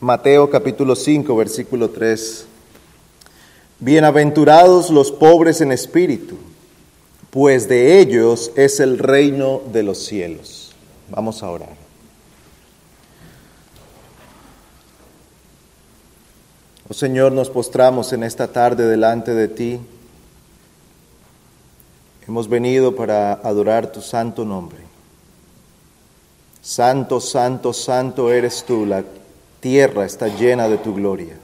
Mateo capítulo 5, versículo 3. Bienaventurados los pobres en espíritu, pues de ellos es el reino de los cielos. Vamos a orar. Oh Señor, nos postramos en esta tarde delante de ti. Hemos venido para adorar tu santo nombre. Santo, santo, santo eres tú, la tierra está llena de tu gloria.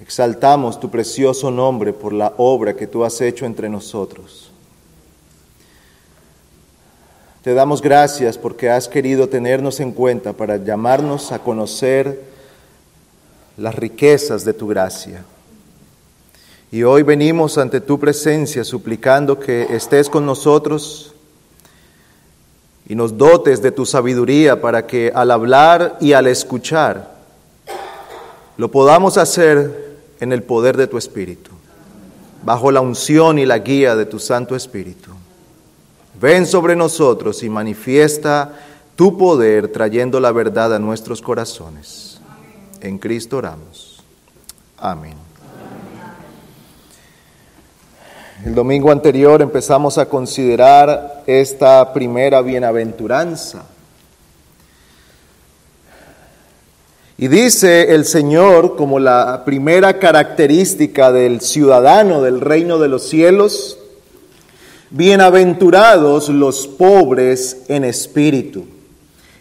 Exaltamos tu precioso nombre por la obra que tú has hecho entre nosotros. Te damos gracias porque has querido tenernos en cuenta para llamarnos a conocer las riquezas de tu gracia. Y hoy venimos ante tu presencia suplicando que estés con nosotros y nos dotes de tu sabiduría para que al hablar y al escuchar lo podamos hacer en el poder de tu Espíritu, bajo la unción y la guía de tu Santo Espíritu. Ven sobre nosotros y manifiesta tu poder trayendo la verdad a nuestros corazones. En Cristo oramos. Amén. El domingo anterior empezamos a considerar esta primera bienaventuranza. Y dice el Señor como la primera característica del ciudadano del reino de los cielos, bienaventurados los pobres en espíritu.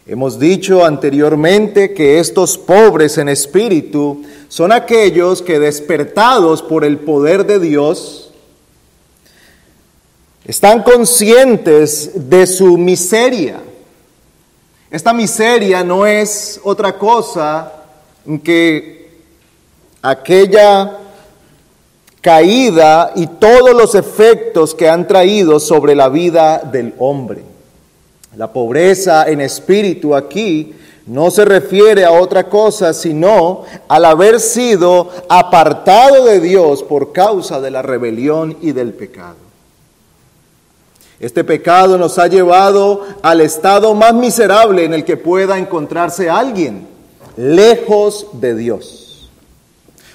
Hemos dicho anteriormente que estos pobres en espíritu son aquellos que despertados por el poder de Dios, están conscientes de su miseria. Esta miseria no es otra cosa que aquella caída y todos los efectos que han traído sobre la vida del hombre. La pobreza en espíritu aquí no se refiere a otra cosa sino al haber sido apartado de Dios por causa de la rebelión y del pecado. Este pecado nos ha llevado al estado más miserable en el que pueda encontrarse alguien, lejos de Dios.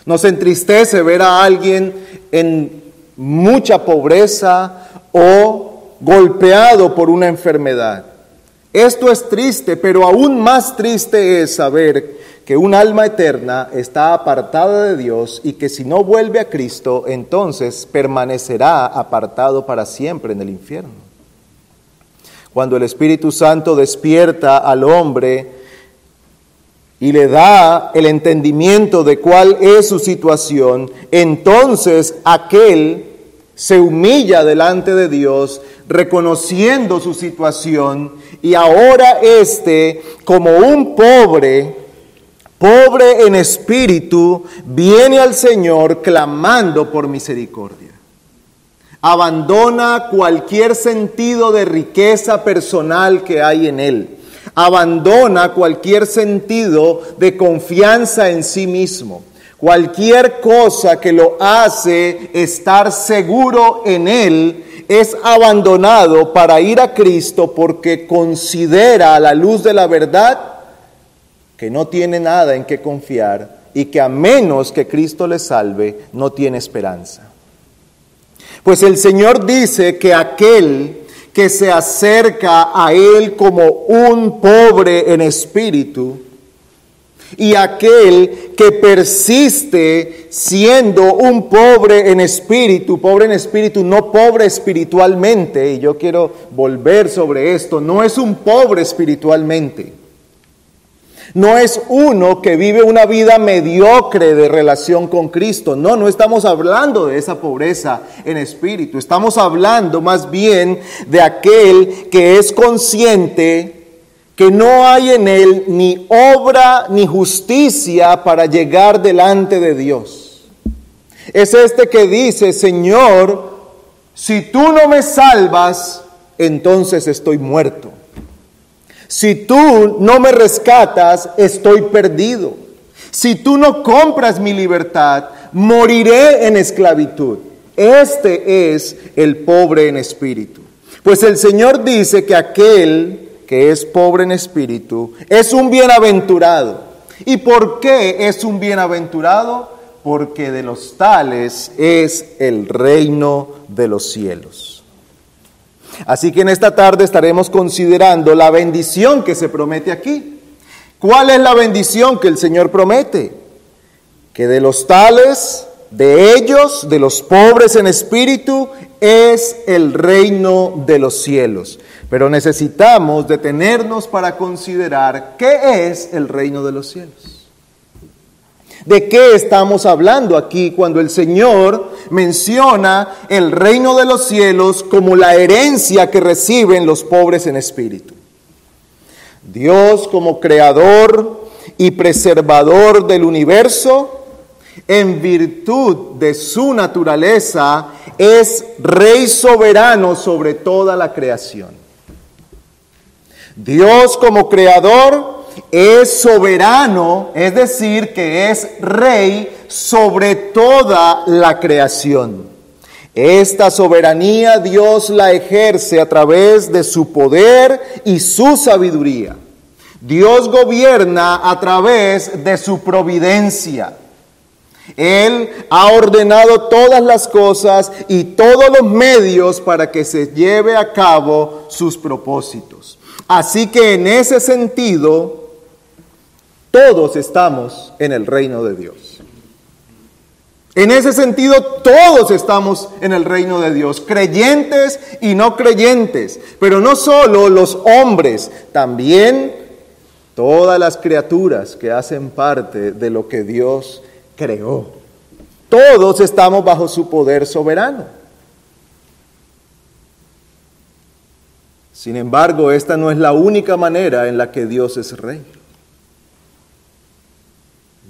Nos entristece ver a alguien en mucha pobreza o golpeado por una enfermedad. Esto es triste, pero aún más triste es saber que un alma eterna está apartada de Dios y que si no vuelve a Cristo, entonces permanecerá apartado para siempre en el infierno. Cuando el Espíritu Santo despierta al hombre y le da el entendimiento de cuál es su situación, entonces aquel se humilla delante de Dios, reconociendo su situación, y ahora éste, como un pobre, pobre en espíritu, viene al Señor clamando por misericordia. Abandona cualquier sentido de riqueza personal que hay en él. Abandona cualquier sentido de confianza en sí mismo. Cualquier cosa que lo hace estar seguro en él es abandonado para ir a Cristo porque considera a la luz de la verdad que no tiene nada en que confiar y que a menos que Cristo le salve, no tiene esperanza. Pues el Señor dice que aquel que se acerca a Él como un pobre en espíritu, y aquel que persiste siendo un pobre en espíritu, pobre en espíritu, no pobre espiritualmente, y yo quiero volver sobre esto, no es un pobre espiritualmente no es uno que vive una vida mediocre de relación con Cristo. No, no estamos hablando de esa pobreza en espíritu. Estamos hablando más bien de aquel que es consciente que no hay en él ni obra ni justicia para llegar delante de Dios. Es este que dice, Señor, si tú no me salvas, entonces estoy muerto. Si tú no me rescatas, estoy perdido. Si tú no compras mi libertad, moriré en esclavitud. Este es el pobre en espíritu. Pues el Señor dice que aquel que es pobre en espíritu es un bienaventurado. ¿Y por qué es un bienaventurado? Porque de los tales es el reino de los cielos. Así que en esta tarde estaremos considerando la bendición que se promete aquí. ¿Cuál es la bendición que el Señor promete? Que de los tales, de ellos, de los pobres en espíritu, es el reino de los cielos. Pero necesitamos detenernos para considerar qué es el reino de los cielos. ¿De qué estamos hablando aquí cuando el Señor menciona el reino de los cielos como la herencia que reciben los pobres en espíritu? Dios como creador y preservador del universo, en virtud de su naturaleza, es rey soberano sobre toda la creación. Dios como creador es soberano, es decir, que es rey sobre toda la creación. Esta soberanía Dios la ejerce a través de su poder y su sabiduría. Dios gobierna a través de su providencia. Él ha ordenado todas las cosas y todos los medios para que se lleve a cabo sus propósitos. Así que en ese sentido, todos estamos en el reino de Dios. En ese sentido, todos estamos en el reino de Dios, creyentes y no creyentes, pero no solo los hombres, también todas las criaturas que hacen parte de lo que Dios creó. Todos estamos bajo su poder soberano. Sin embargo, esta no es la única manera en la que Dios es rey.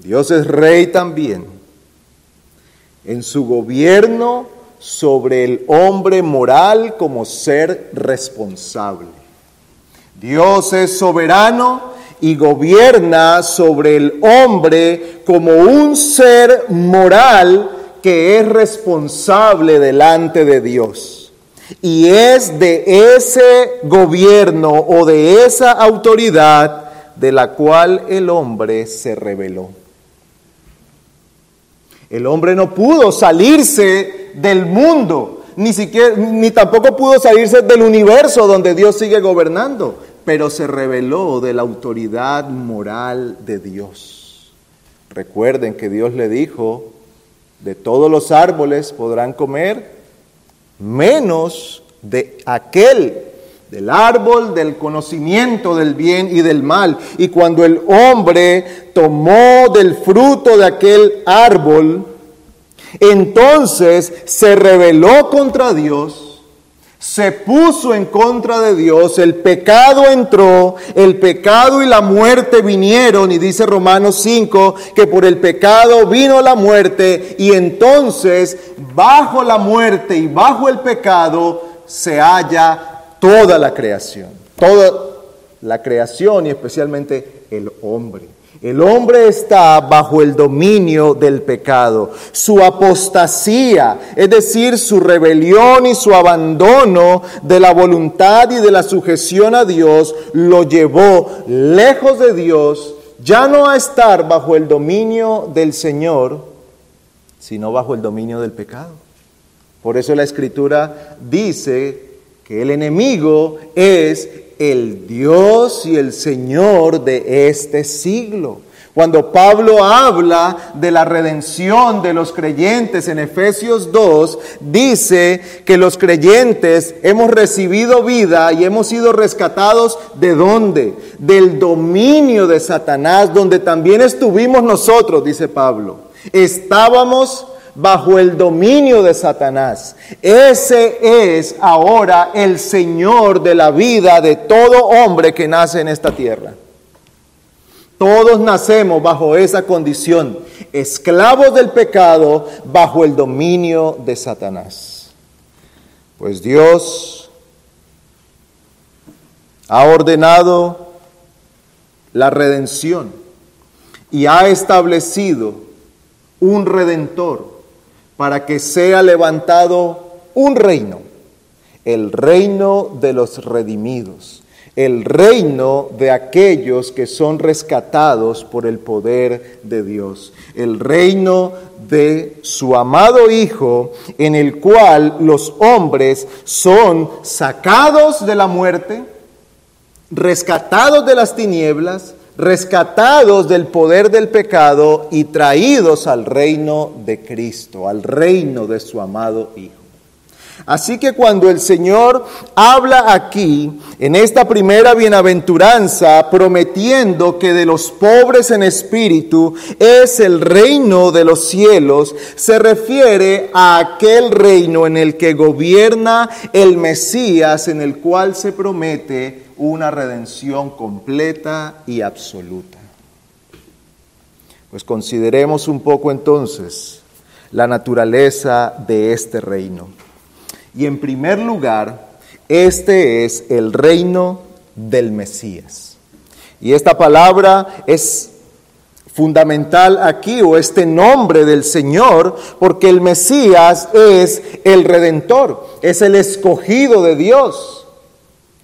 Dios es rey también en su gobierno sobre el hombre moral como ser responsable. Dios es soberano y gobierna sobre el hombre como un ser moral que es responsable delante de Dios. Y es de ese gobierno o de esa autoridad de la cual el hombre se rebeló. El hombre no pudo salirse del mundo, ni siquiera ni tampoco pudo salirse del universo donde Dios sigue gobernando, pero se rebeló de la autoridad moral de Dios. Recuerden que Dios le dijo, de todos los árboles podrán comer, menos de aquel del árbol del conocimiento del bien y del mal. Y cuando el hombre tomó del fruto de aquel árbol, entonces se rebeló contra Dios, se puso en contra de Dios, el pecado entró, el pecado y la muerte vinieron, y dice Romanos 5 que por el pecado vino la muerte, y entonces bajo la muerte y bajo el pecado se halla toda la creación, toda la creación y especialmente el hombre. El hombre está bajo el dominio del pecado. Su apostasía, es decir, su rebelión y su abandono de la voluntad y de la sujeción a Dios, lo llevó lejos de Dios, ya no a estar bajo el dominio del Señor, sino bajo el dominio del pecado. Por eso la escritura dice que el enemigo es el Dios y el Señor de este siglo. Cuando Pablo habla de la redención de los creyentes en Efesios 2, dice que los creyentes hemos recibido vida y hemos sido rescatados de dónde? Del dominio de Satanás, donde también estuvimos nosotros, dice Pablo. Estábamos bajo el dominio de Satanás. Ese es ahora el Señor de la vida de todo hombre que nace en esta tierra. Todos nacemos bajo esa condición, esclavos del pecado, bajo el dominio de Satanás. Pues Dios ha ordenado la redención y ha establecido un redentor para que sea levantado un reino, el reino de los redimidos, el reino de aquellos que son rescatados por el poder de Dios, el reino de su amado Hijo, en el cual los hombres son sacados de la muerte, rescatados de las tinieblas, rescatados del poder del pecado y traídos al reino de Cristo, al reino de su amado Hijo. Así que cuando el Señor habla aquí, en esta primera bienaventuranza, prometiendo que de los pobres en espíritu es el reino de los cielos, se refiere a aquel reino en el que gobierna el Mesías, en el cual se promete una redención completa y absoluta. Pues consideremos un poco entonces la naturaleza de este reino. Y en primer lugar, este es el reino del Mesías. Y esta palabra es fundamental aquí, o este nombre del Señor, porque el Mesías es el redentor, es el escogido de Dios.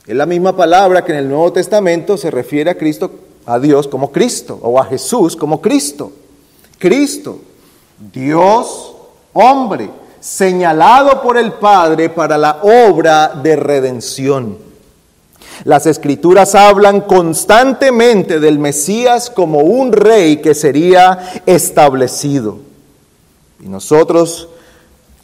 Es la misma palabra que en el Nuevo Testamento se refiere a Cristo, a Dios como Cristo, o a Jesús como Cristo. Cristo, Dios, hombre señalado por el Padre para la obra de redención. Las escrituras hablan constantemente del Mesías como un rey que sería establecido. Y nosotros,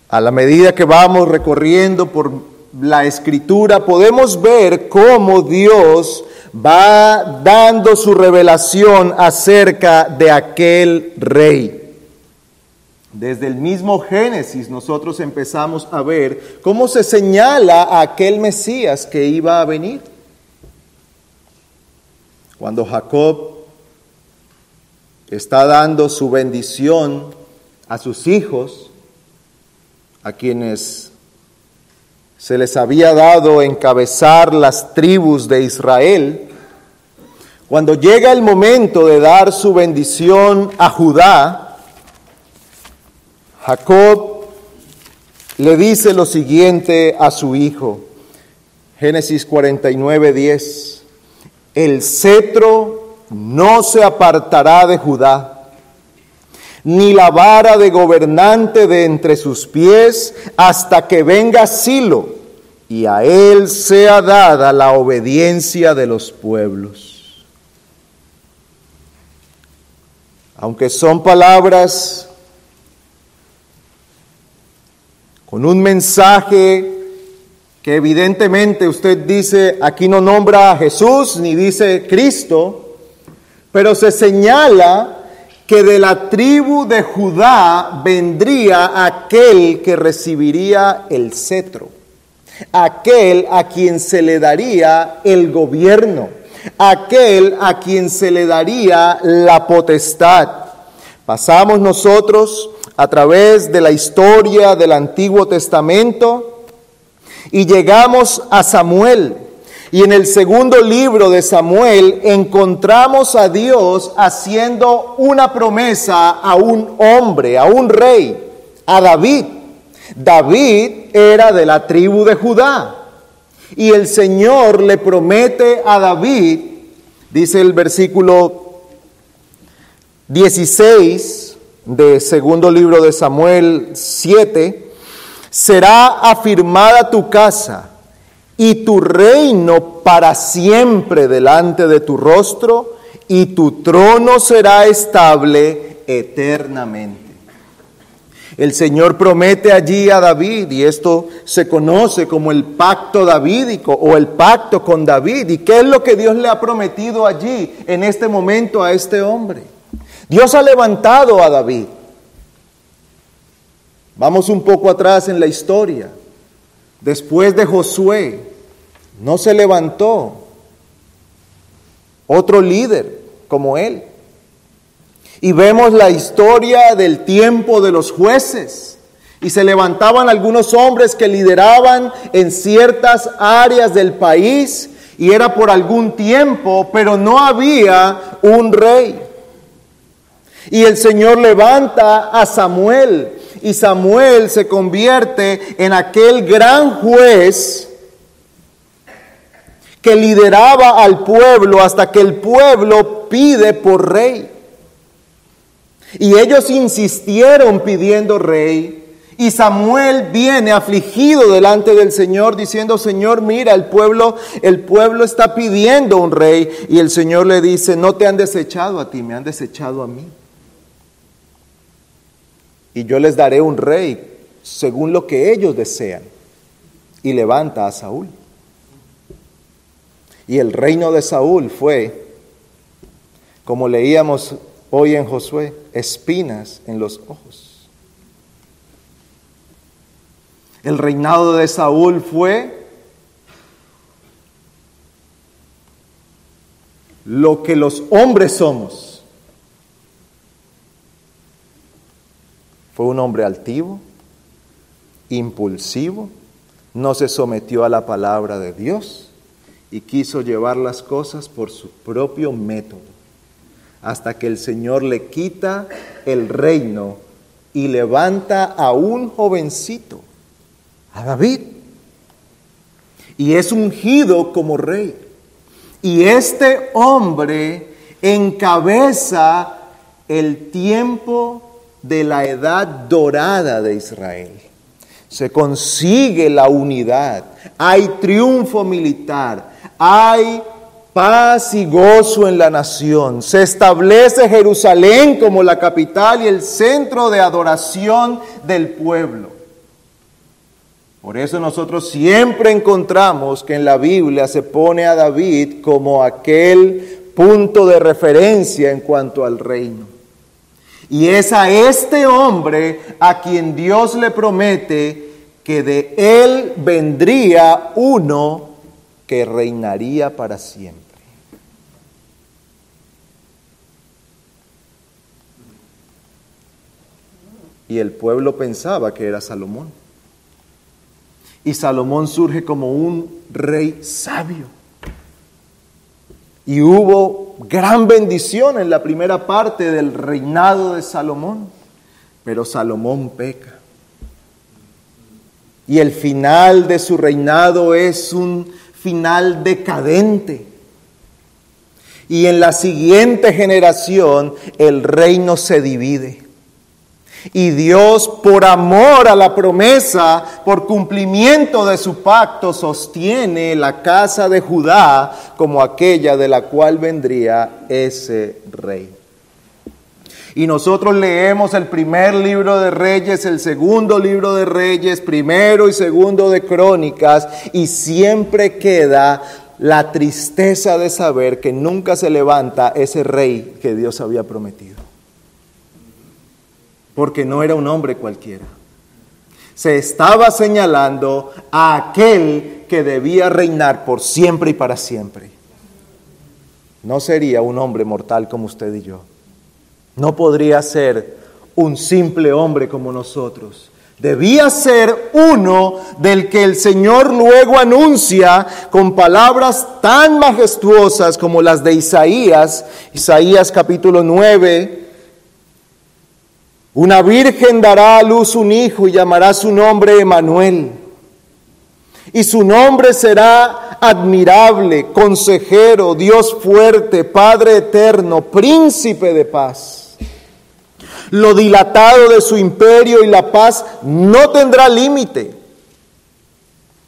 a la medida que vamos recorriendo por la escritura, podemos ver cómo Dios va dando su revelación acerca de aquel rey. Desde el mismo Génesis nosotros empezamos a ver cómo se señala a aquel Mesías que iba a venir. Cuando Jacob está dando su bendición a sus hijos, a quienes se les había dado encabezar las tribus de Israel, cuando llega el momento de dar su bendición a Judá, Jacob le dice lo siguiente a su hijo, Génesis 49, 10, el cetro no se apartará de Judá, ni la vara de gobernante de entre sus pies, hasta que venga Silo, y a él sea dada la obediencia de los pueblos. Aunque son palabras con un mensaje que evidentemente usted dice, aquí no nombra a Jesús ni dice Cristo, pero se señala que de la tribu de Judá vendría aquel que recibiría el cetro, aquel a quien se le daría el gobierno, aquel a quien se le daría la potestad. Pasamos nosotros a través de la historia del Antiguo Testamento y llegamos a Samuel. Y en el segundo libro de Samuel encontramos a Dios haciendo una promesa a un hombre, a un rey, a David. David era de la tribu de Judá. Y el Señor le promete a David, dice el versículo 16, de segundo libro de Samuel 7, será afirmada tu casa y tu reino para siempre delante de tu rostro y tu trono será estable eternamente. El Señor promete allí a David, y esto se conoce como el pacto davídico o el pacto con David. ¿Y qué es lo que Dios le ha prometido allí en este momento a este hombre? Dios ha levantado a David. Vamos un poco atrás en la historia. Después de Josué, no se levantó otro líder como él. Y vemos la historia del tiempo de los jueces. Y se levantaban algunos hombres que lideraban en ciertas áreas del país y era por algún tiempo, pero no había un rey. Y el Señor levanta a Samuel y Samuel se convierte en aquel gran juez que lideraba al pueblo hasta que el pueblo pide por rey. Y ellos insistieron pidiendo rey. Y Samuel viene afligido delante del Señor diciendo, Señor, mira, el pueblo, el pueblo está pidiendo un rey. Y el Señor le dice, no te han desechado a ti, me han desechado a mí. Y yo les daré un rey según lo que ellos desean. Y levanta a Saúl. Y el reino de Saúl fue, como leíamos hoy en Josué, espinas en los ojos. El reinado de Saúl fue lo que los hombres somos. Fue un hombre altivo, impulsivo, no se sometió a la palabra de Dios y quiso llevar las cosas por su propio método, hasta que el Señor le quita el reino y levanta a un jovencito, a David, y es ungido como rey. Y este hombre encabeza el tiempo de la edad dorada de Israel. Se consigue la unidad, hay triunfo militar, hay paz y gozo en la nación. Se establece Jerusalén como la capital y el centro de adoración del pueblo. Por eso nosotros siempre encontramos que en la Biblia se pone a David como aquel punto de referencia en cuanto al reino. Y es a este hombre a quien Dios le promete que de él vendría uno que reinaría para siempre. Y el pueblo pensaba que era Salomón. Y Salomón surge como un rey sabio. Y hubo gran bendición en la primera parte del reinado de Salomón. Pero Salomón peca. Y el final de su reinado es un final decadente. Y en la siguiente generación el reino se divide. Y Dios, por amor a la promesa, por cumplimiento de su pacto, sostiene la casa de Judá como aquella de la cual vendría ese rey. Y nosotros leemos el primer libro de Reyes, el segundo libro de Reyes, primero y segundo de Crónicas, y siempre queda la tristeza de saber que nunca se levanta ese rey que Dios había prometido. Porque no era un hombre cualquiera. Se estaba señalando a aquel que debía reinar por siempre y para siempre. No sería un hombre mortal como usted y yo. No podría ser un simple hombre como nosotros. Debía ser uno del que el Señor luego anuncia con palabras tan majestuosas como las de Isaías, Isaías capítulo 9. Una virgen dará a luz un hijo y llamará su nombre Emanuel. Y su nombre será admirable, consejero, Dios fuerte, Padre eterno, príncipe de paz. Lo dilatado de su imperio y la paz no tendrá límite.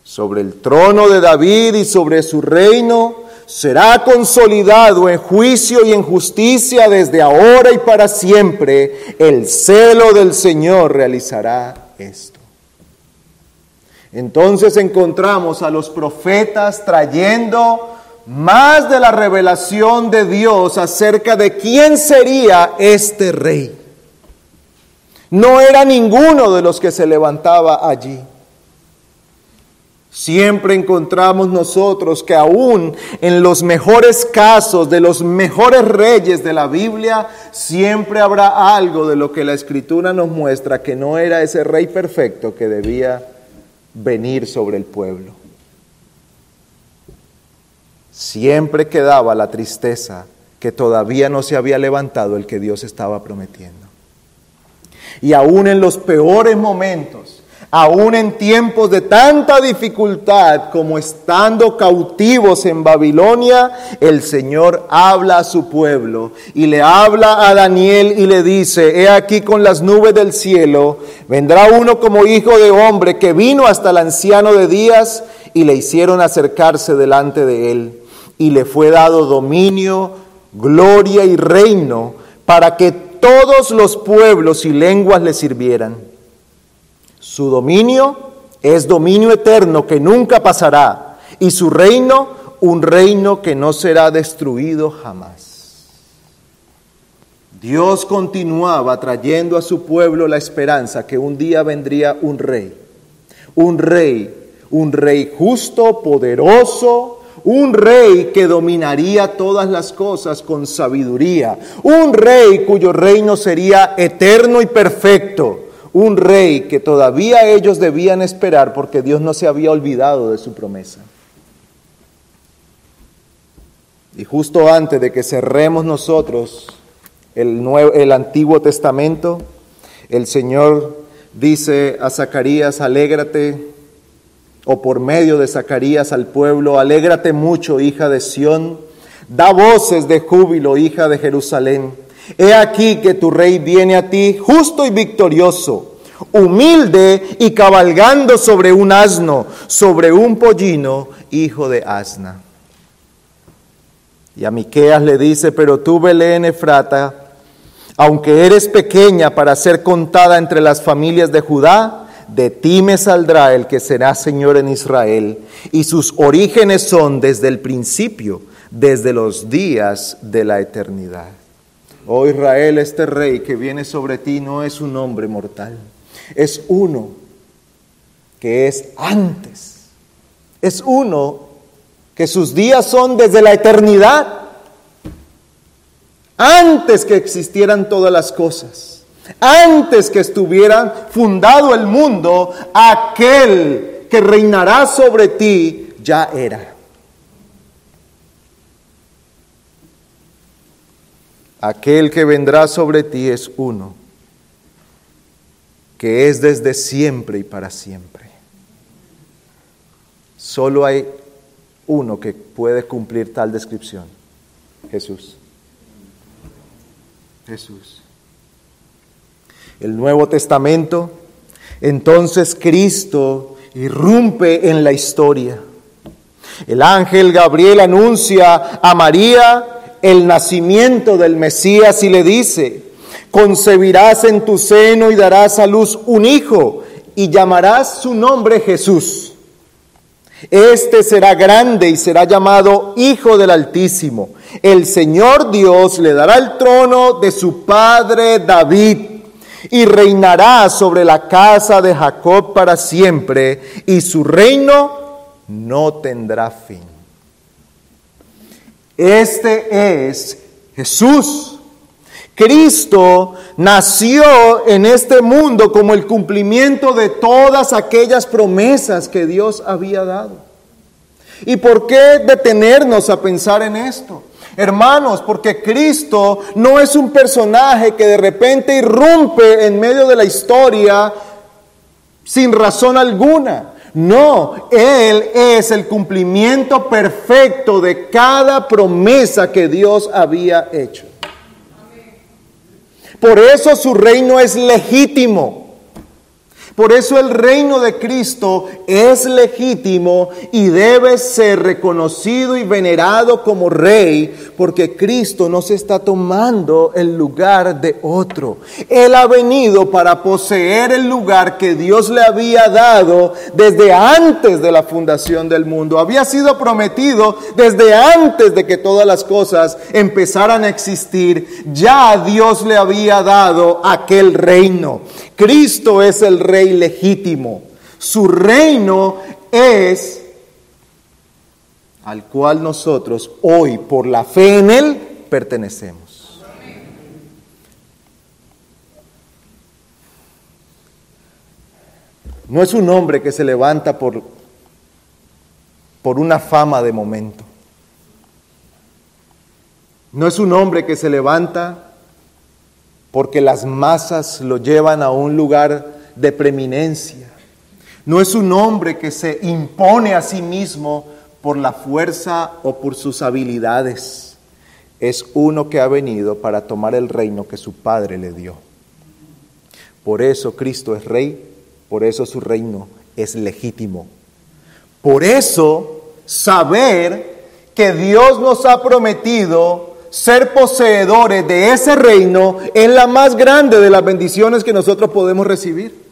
Sobre el trono de David y sobre su reino será consolidado en juicio y en justicia desde ahora y para siempre. El celo del Señor realizará esto. Entonces encontramos a los profetas trayendo más de la revelación de Dios acerca de quién sería este rey. No era ninguno de los que se levantaba allí. Siempre encontramos nosotros que aún en los mejores casos de los mejores reyes de la Biblia, siempre habrá algo de lo que la escritura nos muestra que no era ese rey perfecto que debía venir sobre el pueblo. Siempre quedaba la tristeza que todavía no se había levantado el que Dios estaba prometiendo. Y aún en los peores momentos, Aún en tiempos de tanta dificultad como estando cautivos en Babilonia, el Señor habla a su pueblo y le habla a Daniel y le dice, he aquí con las nubes del cielo, vendrá uno como hijo de hombre que vino hasta el anciano de días y le hicieron acercarse delante de él y le fue dado dominio, gloria y reino para que todos los pueblos y lenguas le sirvieran. Su dominio es dominio eterno que nunca pasará y su reino un reino que no será destruido jamás. Dios continuaba trayendo a su pueblo la esperanza que un día vendría un rey, un rey, un rey justo, poderoso, un rey que dominaría todas las cosas con sabiduría, un rey cuyo reino sería eterno y perfecto un rey que todavía ellos debían esperar porque Dios no se había olvidado de su promesa. Y justo antes de que cerremos nosotros el, nuevo, el Antiguo Testamento, el Señor dice a Zacarías, alégrate, o por medio de Zacarías al pueblo, alégrate mucho, hija de Sión, da voces de júbilo, hija de Jerusalén He aquí que tu rey viene a ti justo y victorioso, humilde y cabalgando sobre un asno, sobre un pollino, hijo de asna. Y a Miqueas le dice, pero tú, Belén Efrata, aunque eres pequeña para ser contada entre las familias de Judá, de ti me saldrá el que será Señor en Israel, y sus orígenes son desde el principio, desde los días de la eternidad. Oh Israel, este rey que viene sobre ti no es un hombre mortal, es uno que es antes, es uno que sus días son desde la eternidad, antes que existieran todas las cosas, antes que estuvieran fundado el mundo, aquel que reinará sobre ti ya era. Aquel que vendrá sobre ti es uno, que es desde siempre y para siempre. Solo hay uno que puede cumplir tal descripción, Jesús. Jesús. El Nuevo Testamento, entonces Cristo irrumpe en la historia. El ángel Gabriel anuncia a María el nacimiento del Mesías y le dice, concebirás en tu seno y darás a luz un hijo y llamarás su nombre Jesús. Este será grande y será llamado Hijo del Altísimo. El Señor Dios le dará el trono de su padre David y reinará sobre la casa de Jacob para siempre y su reino no tendrá fin. Este es Jesús. Cristo nació en este mundo como el cumplimiento de todas aquellas promesas que Dios había dado. ¿Y por qué detenernos a pensar en esto? Hermanos, porque Cristo no es un personaje que de repente irrumpe en medio de la historia sin razón alguna. No, Él es el cumplimiento perfecto de cada promesa que Dios había hecho. Por eso su reino es legítimo. Por eso el reino de Cristo es legítimo y debe ser reconocido y venerado como rey, porque Cristo no se está tomando el lugar de otro. Él ha venido para poseer el lugar que Dios le había dado desde antes de la fundación del mundo. Había sido prometido desde antes de que todas las cosas empezaran a existir. Ya Dios le había dado aquel reino. Cristo es el rey legítimo. Su reino es al cual nosotros hoy, por la fe en Él, pertenecemos. No es un hombre que se levanta por, por una fama de momento. No es un hombre que se levanta porque las masas lo llevan a un lugar de preeminencia. No es un hombre que se impone a sí mismo por la fuerza o por sus habilidades. Es uno que ha venido para tomar el reino que su Padre le dio. Por eso Cristo es rey, por eso su reino es legítimo. Por eso saber que Dios nos ha prometido ser poseedores de ese reino es la más grande de las bendiciones que nosotros podemos recibir.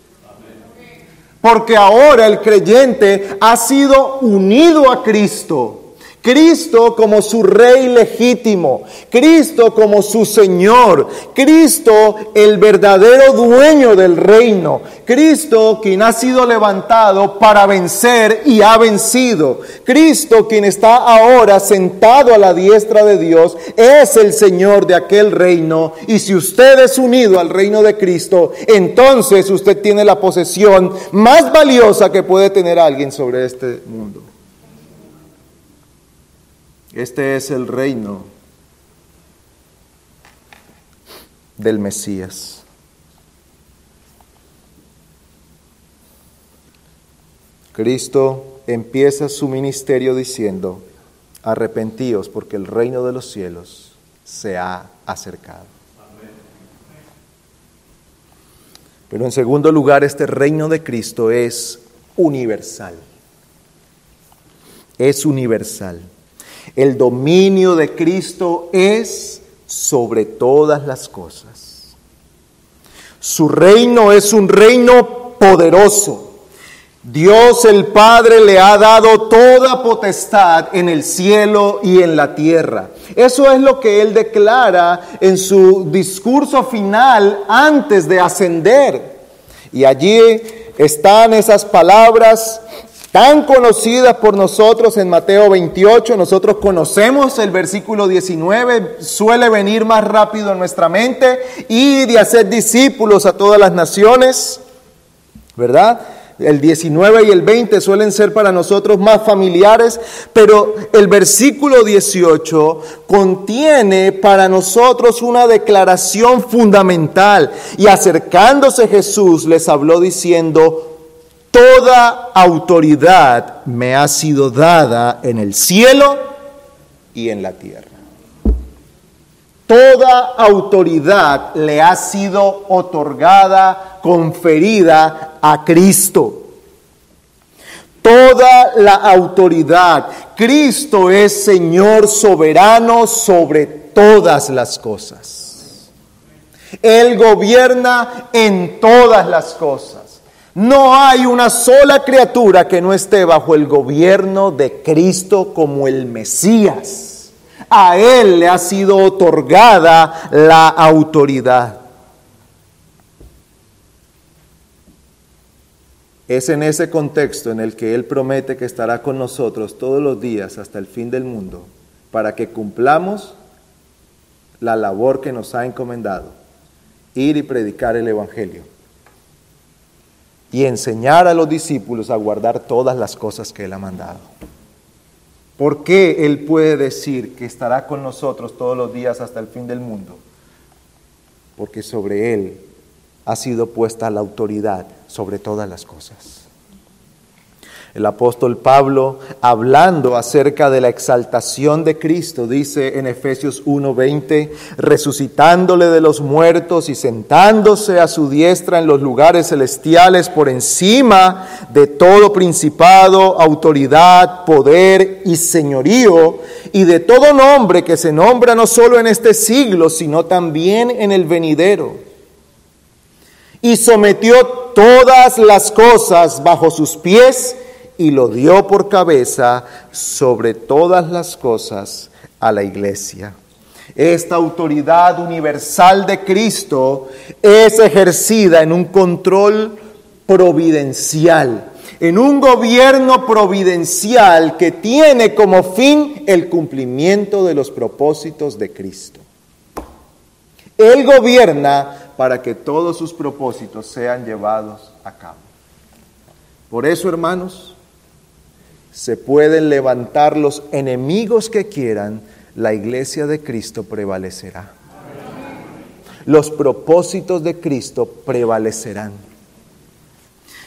Porque ahora el creyente ha sido unido a Cristo Cristo como su rey legítimo, Cristo como su Señor, Cristo el verdadero dueño del reino, Cristo quien ha sido levantado para vencer y ha vencido, Cristo quien está ahora sentado a la diestra de Dios, es el Señor de aquel reino y si usted es unido al reino de Cristo, entonces usted tiene la posesión más valiosa que puede tener alguien sobre este mundo. Este es el reino del Mesías. Cristo empieza su ministerio diciendo, arrepentíos porque el reino de los cielos se ha acercado. Pero en segundo lugar, este reino de Cristo es universal. Es universal. El dominio de Cristo es sobre todas las cosas. Su reino es un reino poderoso. Dios el Padre le ha dado toda potestad en el cielo y en la tierra. Eso es lo que él declara en su discurso final antes de ascender. Y allí están esas palabras tan conocida por nosotros en Mateo 28. Nosotros conocemos el versículo 19, suele venir más rápido en nuestra mente, y de hacer discípulos a todas las naciones, ¿verdad? El 19 y el 20 suelen ser para nosotros más familiares, pero el versículo 18 contiene para nosotros una declaración fundamental. Y acercándose Jesús les habló diciendo, Toda autoridad me ha sido dada en el cielo y en la tierra. Toda autoridad le ha sido otorgada, conferida a Cristo. Toda la autoridad. Cristo es Señor soberano sobre todas las cosas. Él gobierna en todas las cosas. No hay una sola criatura que no esté bajo el gobierno de Cristo como el Mesías. A Él le ha sido otorgada la autoridad. Es en ese contexto en el que Él promete que estará con nosotros todos los días hasta el fin del mundo, para que cumplamos la labor que nos ha encomendado, ir y predicar el Evangelio y enseñar a los discípulos a guardar todas las cosas que Él ha mandado. ¿Por qué Él puede decir que estará con nosotros todos los días hasta el fin del mundo? Porque sobre Él ha sido puesta la autoridad sobre todas las cosas. El apóstol Pablo, hablando acerca de la exaltación de Cristo, dice en Efesios 1:20, resucitándole de los muertos y sentándose a su diestra en los lugares celestiales por encima de todo principado, autoridad, poder y señorío, y de todo nombre que se nombra no solo en este siglo, sino también en el venidero. Y sometió todas las cosas bajo sus pies, y lo dio por cabeza sobre todas las cosas a la iglesia. Esta autoridad universal de Cristo es ejercida en un control providencial, en un gobierno providencial que tiene como fin el cumplimiento de los propósitos de Cristo. Él gobierna para que todos sus propósitos sean llevados a cabo. Por eso, hermanos, se pueden levantar los enemigos que quieran, la iglesia de Cristo prevalecerá. Los propósitos de Cristo prevalecerán.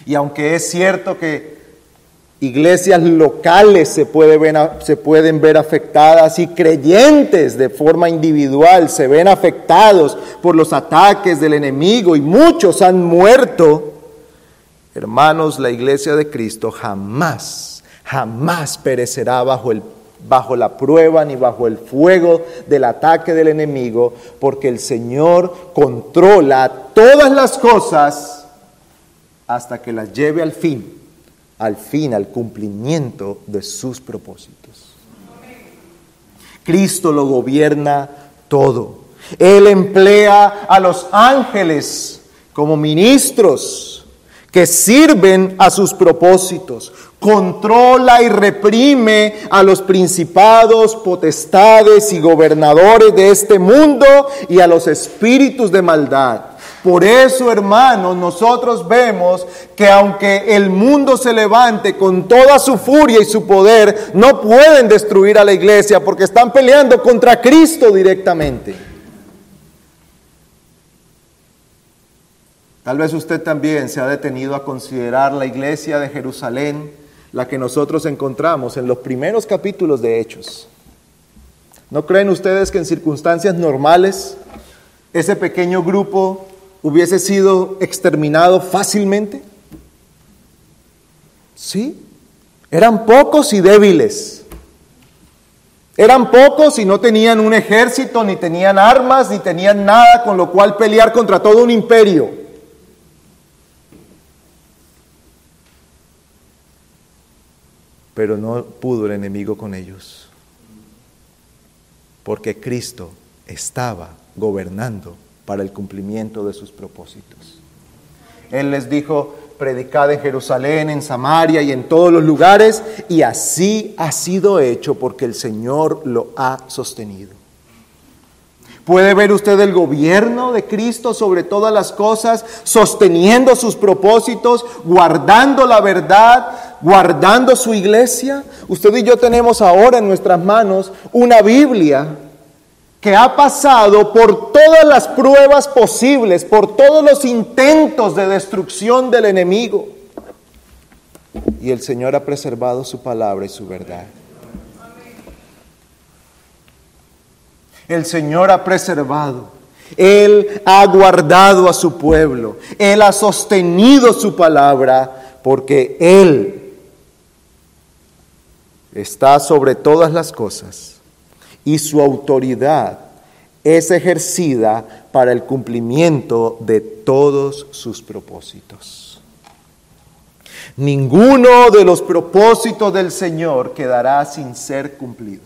Y aunque es cierto que iglesias locales se, pueden ver afectadas y creyentes de forma individual se ven afectados por los ataques del enemigo y muchos han muerto, hermanos, la iglesia de Cristo jamás, jamás perecerá bajo el bajo la prueba ni bajo el fuego del ataque del enemigo, porque el Señor controla todas las cosas hasta que las lleve al fin, al fin, al cumplimiento de sus propósitos. Cristo lo gobierna todo. Él emplea a los ángeles como ministros que sirven a sus propósitos controla y reprime a los principados, potestades y gobernadores de este mundo y a los espíritus de maldad. Por eso, hermanos, nosotros vemos que aunque el mundo se levante con toda su furia y su poder, no pueden destruir a la iglesia porque están peleando contra Cristo directamente. Tal vez usted también se ha detenido a considerar la iglesia de Jerusalén la que nosotros encontramos en los primeros capítulos de Hechos. ¿No creen ustedes que en circunstancias normales ese pequeño grupo hubiese sido exterminado fácilmente? Sí, eran pocos y débiles. Eran pocos y no tenían un ejército, ni tenían armas, ni tenían nada con lo cual pelear contra todo un imperio. Pero no pudo el enemigo con ellos, porque Cristo estaba gobernando para el cumplimiento de sus propósitos. Él les dijo, predicad en Jerusalén, en Samaria y en todos los lugares, y así ha sido hecho porque el Señor lo ha sostenido. Puede ver usted el gobierno de Cristo sobre todas las cosas, sosteniendo sus propósitos, guardando la verdad, guardando su iglesia. Usted y yo tenemos ahora en nuestras manos una Biblia que ha pasado por todas las pruebas posibles, por todos los intentos de destrucción del enemigo. Y el Señor ha preservado su palabra y su verdad. el Señor ha preservado. Él ha guardado a su pueblo. Él ha sostenido su palabra porque Él está sobre todas las cosas y su autoridad es ejercida para el cumplimiento de todos sus propósitos. Ninguno de los propósitos del Señor quedará sin ser cumplido.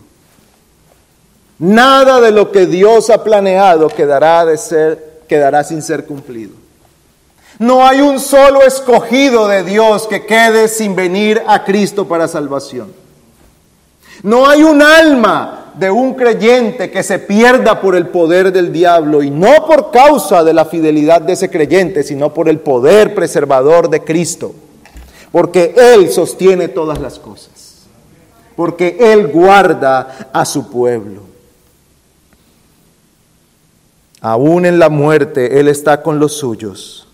Nada de lo que Dios ha planeado quedará, de ser, quedará sin ser cumplido. No hay un solo escogido de Dios que quede sin venir a Cristo para salvación. No hay un alma de un creyente que se pierda por el poder del diablo y no por causa de la fidelidad de ese creyente, sino por el poder preservador de Cristo. Porque Él sostiene todas las cosas. Porque Él guarda a su pueblo. Aún en la muerte Él está con los suyos.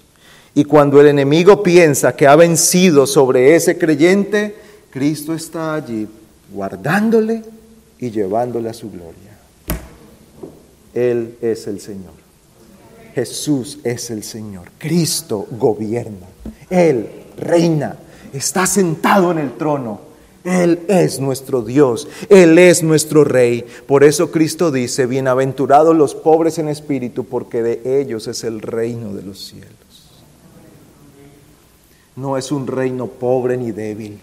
Y cuando el enemigo piensa que ha vencido sobre ese creyente, Cristo está allí guardándole y llevándole a su gloria. Él es el Señor. Jesús es el Señor. Cristo gobierna. Él reina. Está sentado en el trono él es nuestro Dios, Él es nuestro Rey. Por eso Cristo dice, bienaventurados los pobres en espíritu, porque de ellos es el reino de los cielos. No es un reino pobre ni débil.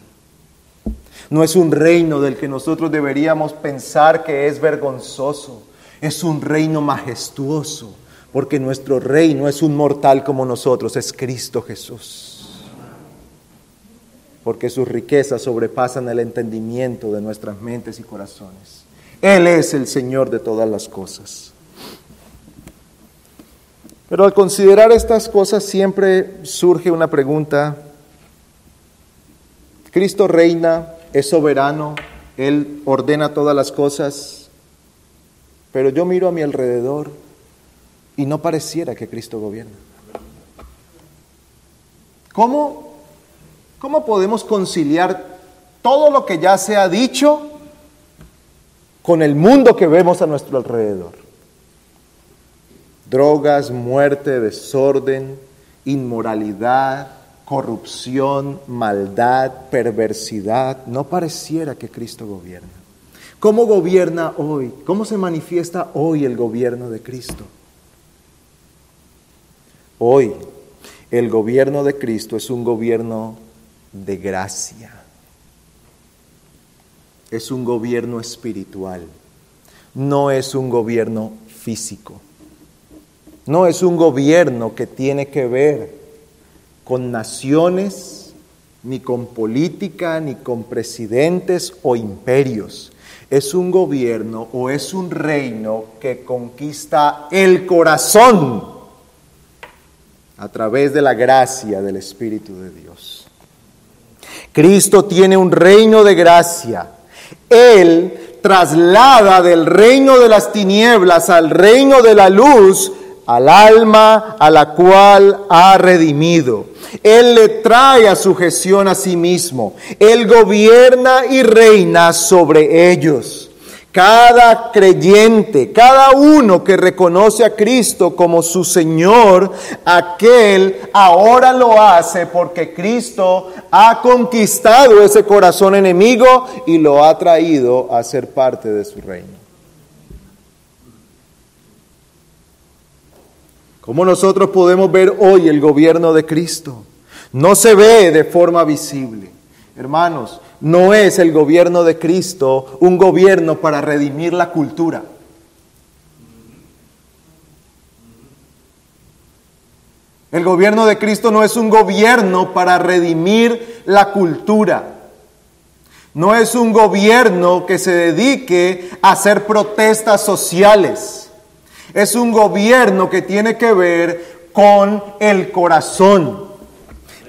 No es un reino del que nosotros deberíamos pensar que es vergonzoso. Es un reino majestuoso, porque nuestro rey no es un mortal como nosotros, es Cristo Jesús porque sus riquezas sobrepasan el entendimiento de nuestras mentes y corazones. Él es el Señor de todas las cosas. Pero al considerar estas cosas siempre surge una pregunta. Cristo reina, es soberano, Él ordena todas las cosas, pero yo miro a mi alrededor y no pareciera que Cristo gobierna. ¿Cómo ¿Cómo podemos conciliar todo lo que ya se ha dicho con el mundo que vemos a nuestro alrededor? Drogas, muerte, desorden, inmoralidad, corrupción, maldad, perversidad. No pareciera que Cristo gobierna. ¿Cómo gobierna hoy? ¿Cómo se manifiesta hoy el gobierno de Cristo? Hoy el gobierno de Cristo es un gobierno de gracia. Es un gobierno espiritual. No es un gobierno físico. No es un gobierno que tiene que ver con naciones, ni con política, ni con presidentes o imperios. Es un gobierno o es un reino que conquista el corazón a través de la gracia del Espíritu de Dios. Cristo tiene un reino de gracia. Él traslada del reino de las tinieblas al reino de la luz al alma a la cual ha redimido. Él le trae a sujeción a sí mismo. Él gobierna y reina sobre ellos. Cada creyente, cada uno que reconoce a Cristo como su Señor, aquel ahora lo hace porque Cristo ha conquistado ese corazón enemigo y lo ha traído a ser parte de su reino. ¿Cómo nosotros podemos ver hoy el gobierno de Cristo? No se ve de forma visible. Hermanos, no es el gobierno de Cristo un gobierno para redimir la cultura. El gobierno de Cristo no es un gobierno para redimir la cultura. No es un gobierno que se dedique a hacer protestas sociales. Es un gobierno que tiene que ver con el corazón.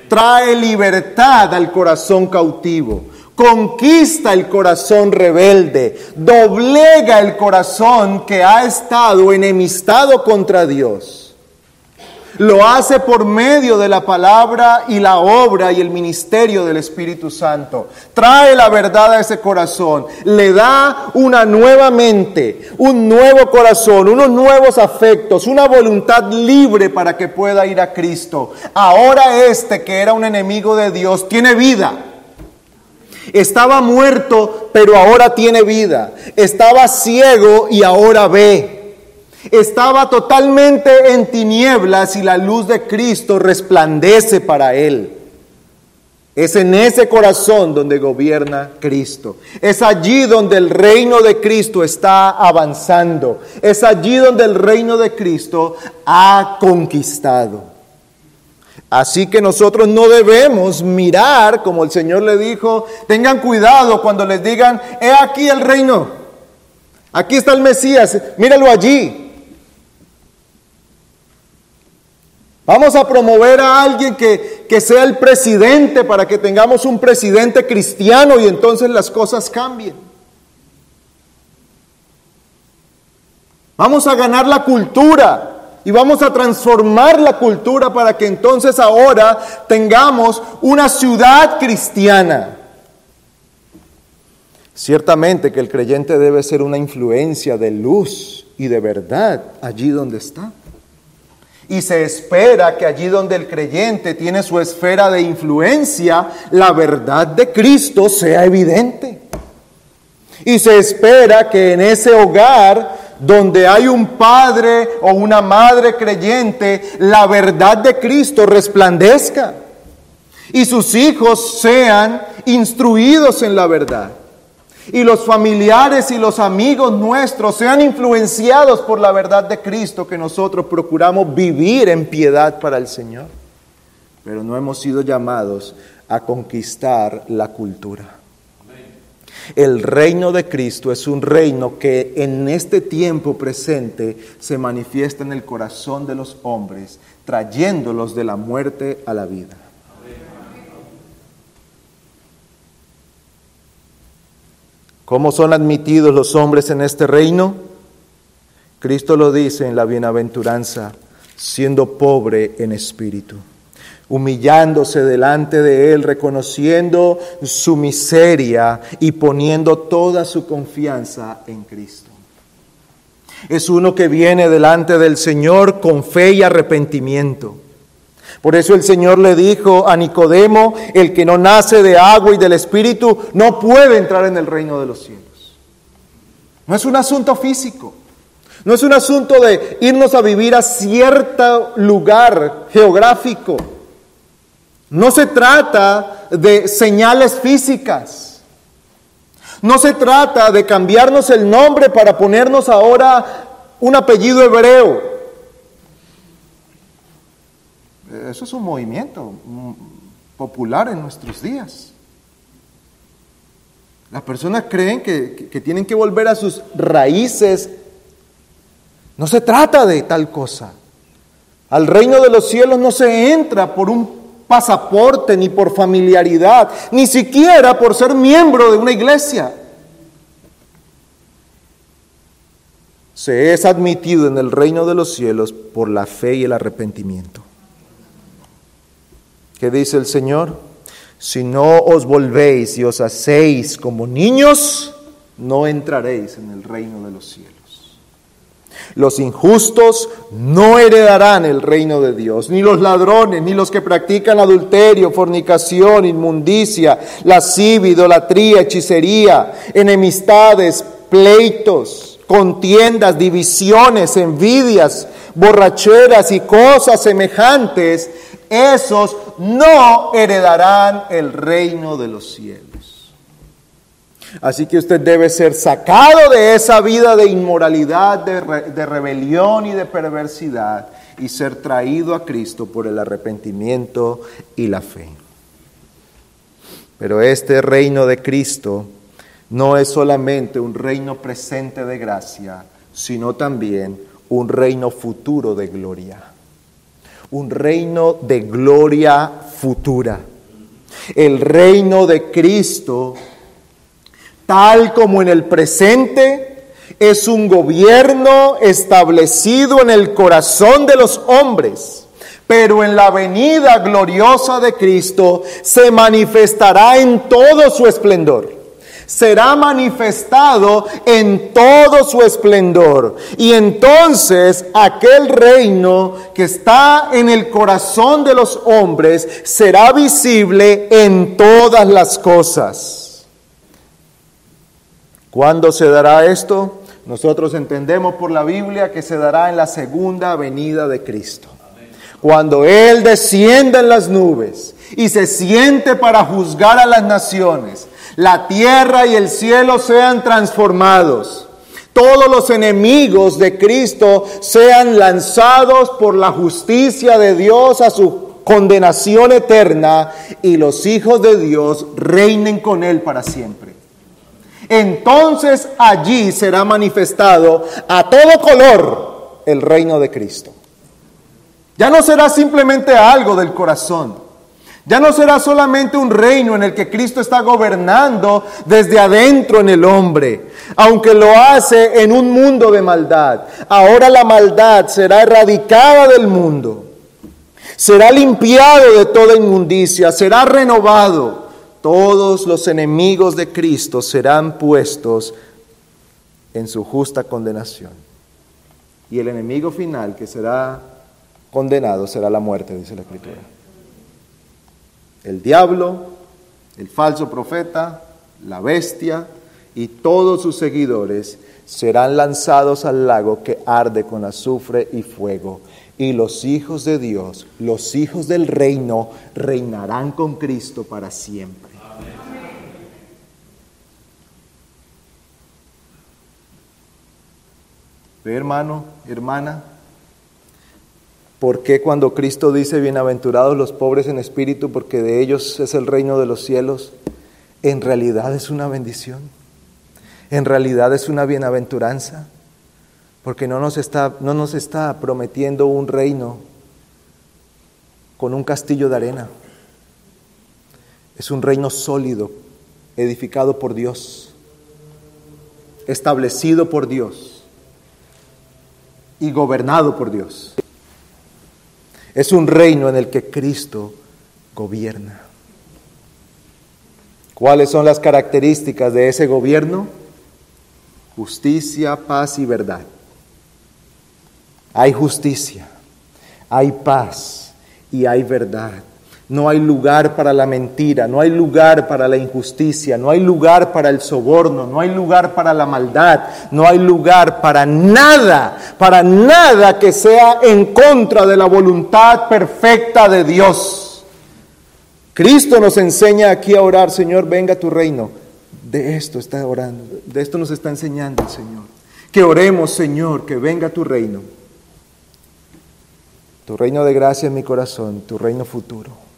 Trae libertad al corazón cautivo. Conquista el corazón rebelde. Doblega el corazón que ha estado enemistado contra Dios. Lo hace por medio de la palabra y la obra y el ministerio del Espíritu Santo. Trae la verdad a ese corazón. Le da una nueva mente, un nuevo corazón, unos nuevos afectos, una voluntad libre para que pueda ir a Cristo. Ahora este que era un enemigo de Dios tiene vida. Estaba muerto, pero ahora tiene vida. Estaba ciego y ahora ve. Estaba totalmente en tinieblas y la luz de Cristo resplandece para él. Es en ese corazón donde gobierna Cristo. Es allí donde el reino de Cristo está avanzando. Es allí donde el reino de Cristo ha conquistado. Así que nosotros no debemos mirar, como el Señor le dijo, tengan cuidado cuando les digan, he aquí el reino. Aquí está el Mesías, míralo allí. Vamos a promover a alguien que, que, sea el presidente para que tengamos un presidente cristiano y entonces las cosas cambien. Vamos a ganar la cultura y vamos a transformar la cultura para que entonces ahora tengamos una ciudad cristiana. Ciertamente que el creyente debe ser una influencia de luz y de verdad allí donde está. Y se espera que allí donde el creyente tiene su esfera de influencia, la verdad de Cristo sea evidente. Y se espera que en ese hogar donde hay un padre o una madre creyente, la verdad de Cristo resplandezca y sus hijos sean instruidos en la verdad y los familiares y los amigos nuestros sean influenciados por la verdad de Cristo que nosotros procuramos vivir en piedad para el Señor. Pero no hemos sido llamados a conquistar la cultura. El reino de Cristo es un reino que en este tiempo presente se manifiesta en el corazón de los hombres, trayéndolos de la muerte a la vida. ¿Cómo son admitidos los hombres en este reino? Cristo lo dice en la bienaventuranza, siendo pobre en espíritu. humillándose delante de Él, reconociendo su miseria y poniendo toda su confianza en Cristo. Es uno que viene delante del Señor con fe y arrepentimiento. Por eso el Señor le dijo a Nicodemo, el que no nace de agua y del Espíritu no puede entrar en el reino de los cielos. No es un asunto físico, no es un asunto de irnos a vivir a cierto lugar geográfico. No se trata de señales físicas. No se trata de cambiarnos el nombre para ponernos ahora un apellido hebreo. Eso es un movimiento popular en nuestros días. Las personas creen que, que, tienen que volver a sus raíces. No se trata de tal cosa. Al reino de los cielos no se entra por un pasaporte, ni por familiaridad, ni siquiera por ser miembro de una iglesia. Se es admitido en el reino de los cielos por la fe y el arrepentimiento. ¿Qué dice el Señor? Si no os volvéis y os hacéis como niños, no entraréis en el reino de los cielos. Los injustos no heredarán el reino de Dios, ni los ladrones, ni los que practican adulterio, fornicación, inmundicia, lascivia, idolatría, hechicería, enemistades, pleitos, contiendas, divisiones, envidias, borracheras y cosas semejantes esos no heredarán el reino de los cielos. Así que usted debe ser sacado de esa vida de inmoralidad, de, de, rebelión y de perversidad y ser traído a Cristo por el arrepentimiento y la fe. Pero este reino de Cristo no es solamente un reino presente de gracia, sino también un reino futuro de gloria un reino de gloria futura. El reino de Cristo, tal como en el presente, es un gobierno establecido en el corazón de los hombres, pero en la venida gloriosa de Cristo se manifestará en todo su esplendor será manifestado en todo su esplendor. Y entonces aquel reino que está en el corazón de los hombres será visible en todas las cosas. ¿Cuándo se dará esto? Nosotros entendemos por la Biblia que se dará en la segunda venida de Cristo. Cuando Él descienda en las nubes y se siente para juzgar a las naciones la tierra y el cielo sean transformados. Todos los enemigos de Cristo sean lanzados por la justicia de Dios a su condenación eterna y los hijos de Dios reinen con Él para siempre. Entonces allí será manifestado a todo color el reino de Cristo. Ya no será simplemente algo del corazón ya no será solamente un reino en el que Cristo está gobernando desde adentro en el hombre, aunque lo hace en un mundo de maldad. Ahora la maldad será erradicada del mundo, será limpiado de toda inmundicia, será renovado. Todos los enemigos de Cristo serán puestos en su justa condenación. Y el enemigo final que será condenado será la muerte, dice la Escritura el diablo, el falso profeta, la bestia y todos sus seguidores serán lanzados al lago que arde con azufre y fuego. Y los hijos de Dios, los hijos del reino, reinarán con Cristo para siempre. Ve hermano, hermana, ¿Por qué cuando Cristo dice, bienaventurados los pobres en espíritu, porque de ellos es el reino de los cielos? En realidad es una bendición. En realidad es una bienaventuranza. Porque no nos está, no nos está prometiendo un reino con un castillo de arena. Es un reino sólido, edificado por Dios, establecido por Dios y gobernado por Dios. Es un reino en el que Cristo gobierna. ¿Cuáles son las características de ese gobierno? Justicia, paz y verdad. Hay justicia, hay paz y hay verdad. No hay lugar para la mentira, no hay lugar para la injusticia, no hay lugar para el soborno, no hay lugar para la maldad, no hay lugar para nada, para nada que sea en contra de la voluntad perfecta de Dios. Cristo nos enseña aquí a orar, Señor, venga tu reino. De esto está orando, de esto nos está enseñando el Señor. Que oremos, Señor, que venga tu reino. Tu reino de gracia en mi corazón, tu reino futuro.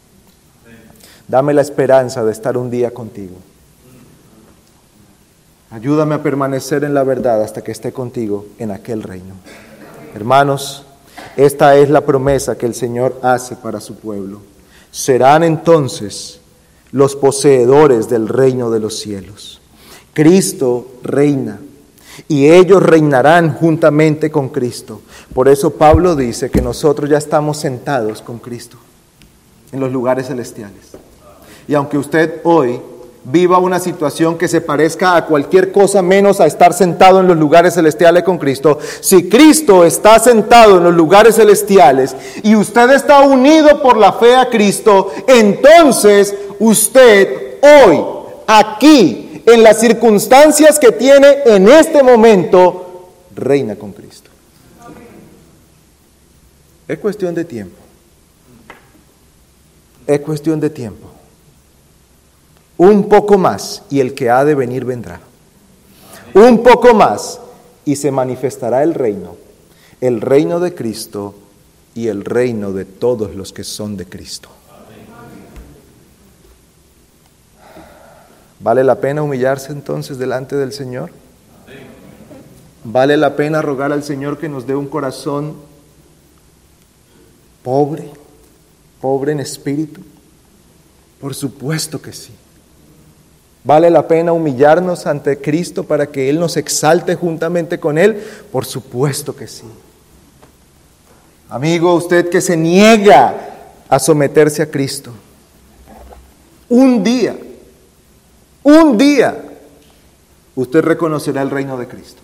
Dame la esperanza de estar un día contigo. Ayúdame a permanecer en la verdad hasta que esté contigo en aquel reino. Hermanos, esta es la promesa que el Señor hace para su pueblo. Serán entonces los poseedores del reino de los cielos. Cristo reina y ellos reinarán juntamente con Cristo. Por eso Pablo dice que nosotros ya estamos sentados con Cristo en los lugares celestiales. Y aunque usted hoy viva una situación que se parezca a cualquier cosa menos a estar sentado en los lugares celestiales con Cristo, si Cristo está sentado en los lugares celestiales y usted está unido por la fe a Cristo, entonces usted hoy, aquí, en las circunstancias que tiene en este momento, reina con Cristo. Es cuestión de tiempo. Es cuestión de tiempo un poco más y el que ha de venir vendrá. Un poco más y se manifestará el reino, el reino de Cristo y el reino de todos los que son de Cristo. ¿Vale la pena humillarse entonces delante del Señor? ¿Vale la pena rogar al Señor que nos dé un corazón pobre, pobre en espíritu? Por supuesto que sí. ¿Vale la pena humillarnos ante Cristo para que Él nos exalte juntamente con Él? Por supuesto que sí. Amigo, usted que se niega a someterse a Cristo, un día, un día, usted reconocerá el reino de Cristo.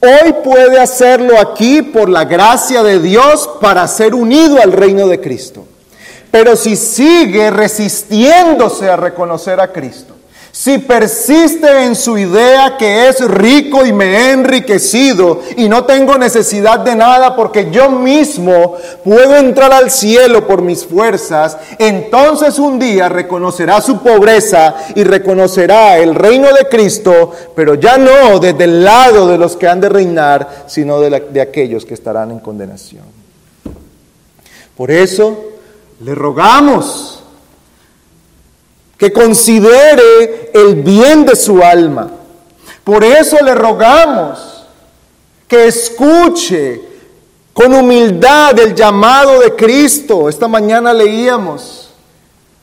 Hoy puede hacerlo aquí por la gracia de Dios para ser unido al reino de Cristo. Pero si sigue resistiéndose a reconocer a Cristo, si persiste en su idea que es rico y me he enriquecido y no tengo necesidad de nada porque yo mismo puedo entrar al cielo por mis fuerzas, entonces un día reconocerá su pobreza y reconocerá el reino de Cristo, pero ya no desde el lado de los que han de reinar, sino de, de aquellos que estarán en condenación. Por eso, le rogamos que considere el bien de su alma. Por eso le rogamos que escuche con humildad el llamado de Cristo. Esta mañana leíamos,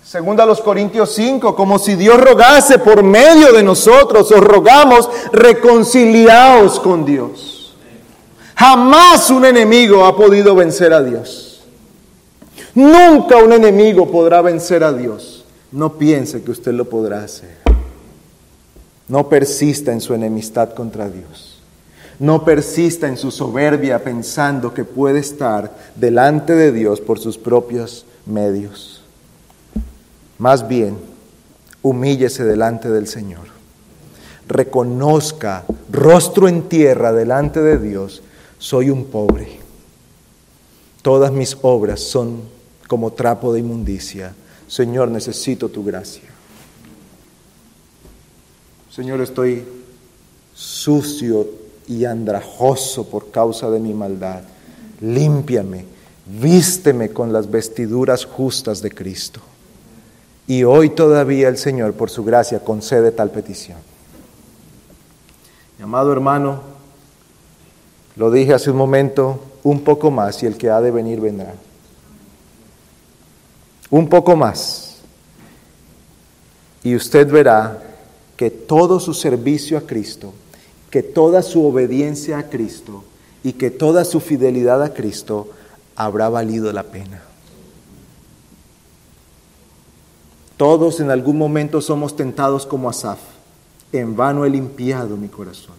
segunda los Corintios 5, como si Dios rogase por medio de nosotros, os rogamos, reconciliaos con Dios. Jamás un enemigo ha podido vencer a Dios. Nunca un enemigo podrá vencer a Dios. No piense que usted lo podrá hacer. No persista en su enemistad contra Dios. No persista en su soberbia pensando que puede estar delante de Dios por sus propios medios. Más bien, humíllese delante del Señor. Reconozca rostro en tierra delante de Dios, soy un pobre. Todas mis obras son como trapo de inmundicia. Señor, necesito tu gracia. Señor, estoy sucio y andrajoso por causa de mi maldad. Límpiame, vísteme con las vestiduras justas de Cristo. Y hoy todavía el Señor, por su gracia, concede tal petición. Mi amado hermano, lo dije hace un momento, un poco más y el que ha de venir vendrá un poco más, y usted verá que todo su servicio a Cristo, que toda su obediencia a Cristo y que toda su fidelidad a Cristo habrá valido la pena. Todos en algún momento somos tentados como Asaf. En vano he limpiado mi corazón.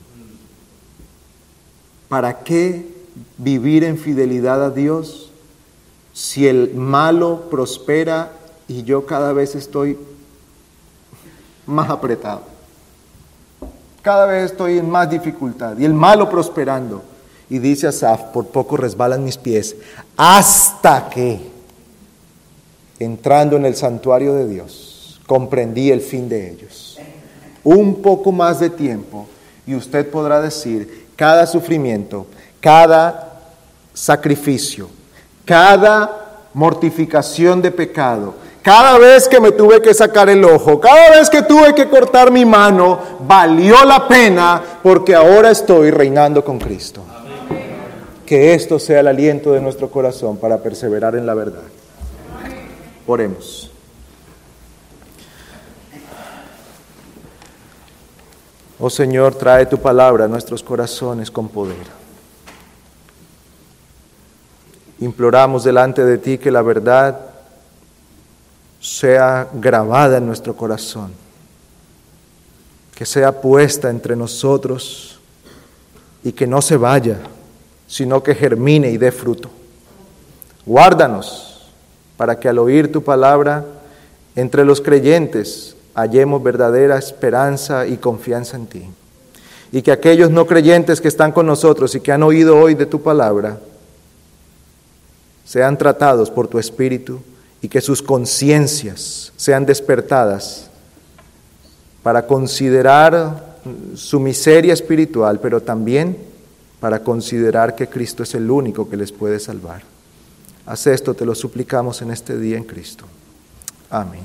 ¿Para qué vivir en fidelidad a Dios si el malo prospera y yo cada vez estoy más apretado? Cada vez estoy en más dificultad y el malo prosperando. Y dice Asaf, por poco resbalan mis pies, hasta que, entrando en el santuario de Dios, comprendí el fin de ellos. Un poco más de tiempo y usted podrá decir, cada sufrimiento, cada sacrificio, cada mortificación de pecado, cada vez que me tuve que sacar el ojo, cada vez que tuve que cortar mi mano, valió la pena porque ahora estoy reinando con Cristo. Que esto sea el aliento de nuestro corazón para perseverar en la verdad. Oremos. Oh Señor, trae tu palabra a nuestros corazones con poder. Imploramos delante de ti que la verdad sea grabada en nuestro corazón, que sea puesta entre nosotros y que no se vaya, sino que germine y dé fruto. Guárdanos para que al oír tu palabra entre los creyentes hallemos verdadera esperanza y confianza en ti. Y que aquellos no creyentes que están con nosotros y que han oído hoy de tu palabra sean tratados por tu Espíritu y que sus conciencias sean despertadas para considerar su miseria espiritual, pero también para considerar que Cristo es el único que les puede salvar. Haz esto, te lo suplicamos en este día en Cristo. Amén.